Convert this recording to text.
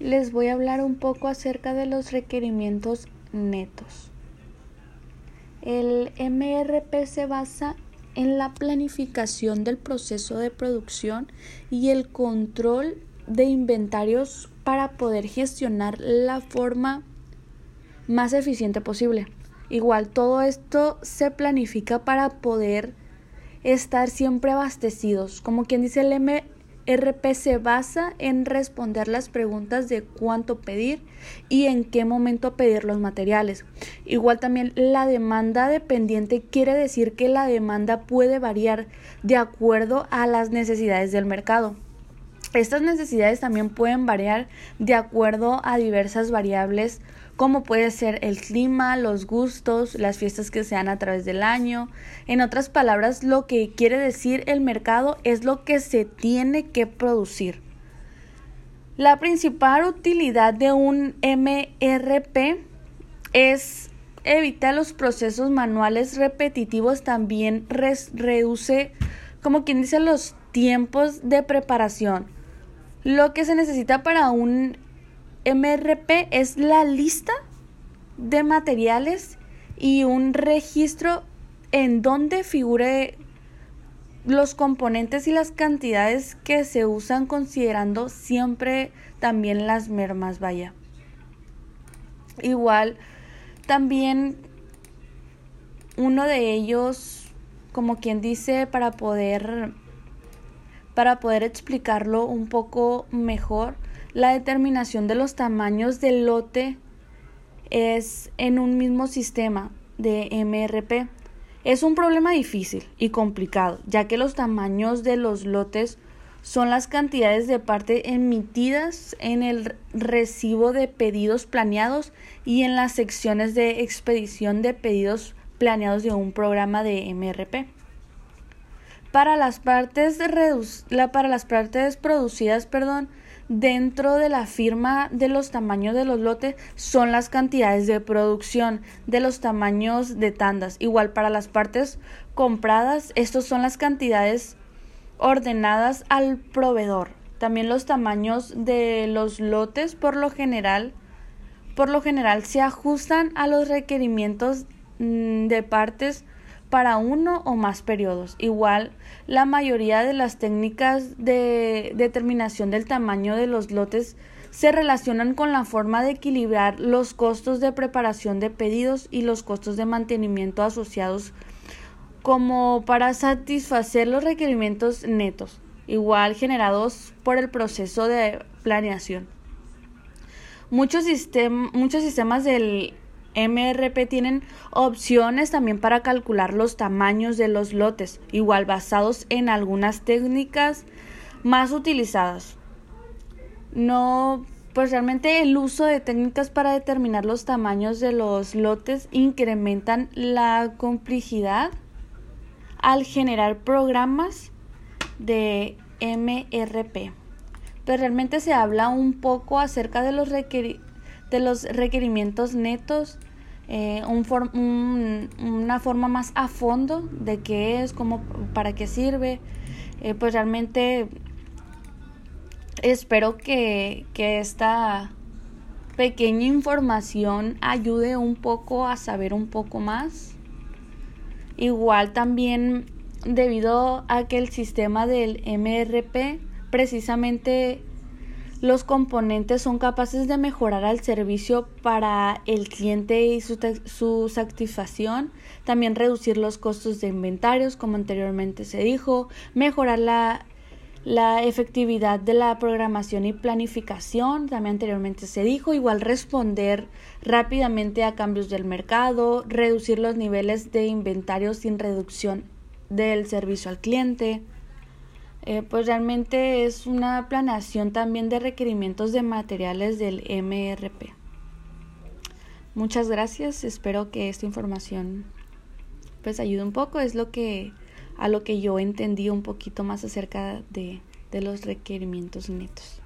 les voy a hablar un poco acerca de los requerimientos netos. El MRP se basa en la planificación del proceso de producción y el control de inventarios para poder gestionar la forma más eficiente posible. Igual todo esto se planifica para poder estar siempre abastecidos. Como quien dice el MRP se basa en responder las preguntas de cuánto pedir y en qué momento pedir los materiales. Igual también la demanda dependiente quiere decir que la demanda puede variar de acuerdo a las necesidades del mercado. Estas necesidades también pueden variar de acuerdo a diversas variables como puede ser el clima, los gustos, las fiestas que sean a través del año. En otras palabras, lo que quiere decir el mercado es lo que se tiene que producir. La principal utilidad de un MRP es evitar los procesos manuales repetitivos, también reduce, como quien dice, los tiempos de preparación. Lo que se necesita para un MRP es la lista de materiales y un registro en donde figure los componentes y las cantidades que se usan considerando siempre también las mermas, vaya. Igual, también uno de ellos, como quien dice, para poder para poder explicarlo un poco mejor, la determinación de los tamaños del lote es en un mismo sistema de MRP. Es un problema difícil y complicado, ya que los tamaños de los lotes son las cantidades de parte emitidas en el recibo de pedidos planeados y en las secciones de expedición de pedidos planeados de un programa de MRP. Para las partes, para las partes producidas, perdón, dentro de la firma de los tamaños de los lotes son las cantidades de producción de los tamaños de tandas. Igual para las partes compradas, estos son las cantidades ordenadas al proveedor. También los tamaños de los lotes por lo general por lo general se ajustan a los requerimientos mm, de partes para uno o más periodos. Igual, la mayoría de las técnicas de determinación del tamaño de los lotes se relacionan con la forma de equilibrar los costos de preparación de pedidos y los costos de mantenimiento asociados como para satisfacer los requerimientos netos, igual generados por el proceso de planeación. Muchos, muchos sistemas del MRP tienen opciones también para calcular los tamaños de los lotes, igual basados en algunas técnicas más utilizadas. No, pues realmente el uso de técnicas para determinar los tamaños de los lotes incrementan la complejidad al generar programas de MRP. Pero realmente se habla un poco acerca de los requerimientos de los requerimientos netos, eh, un una forma más a fondo de qué es, cómo, para qué sirve, eh, pues realmente espero que, que esta pequeña información ayude un poco a saber un poco más. Igual también debido a que el sistema del MRP precisamente los componentes son capaces de mejorar el servicio para el cliente y su, satisfacción, también reducir los costos de inventarios, como anteriormente se dijo, mejorar la, la efectividad de la programación y planificación, también anteriormente se dijo, igual responder rápidamente a cambios del mercado, reducir los niveles de inventario sin reducción del servicio al cliente, eh, pues realmente es una planeación también de requerimientos de materiales del MRP. Muchas gracias, espero que esta información pues ayude un poco, es lo que a lo que yo entendí un poquito más acerca de, de los requerimientos netos.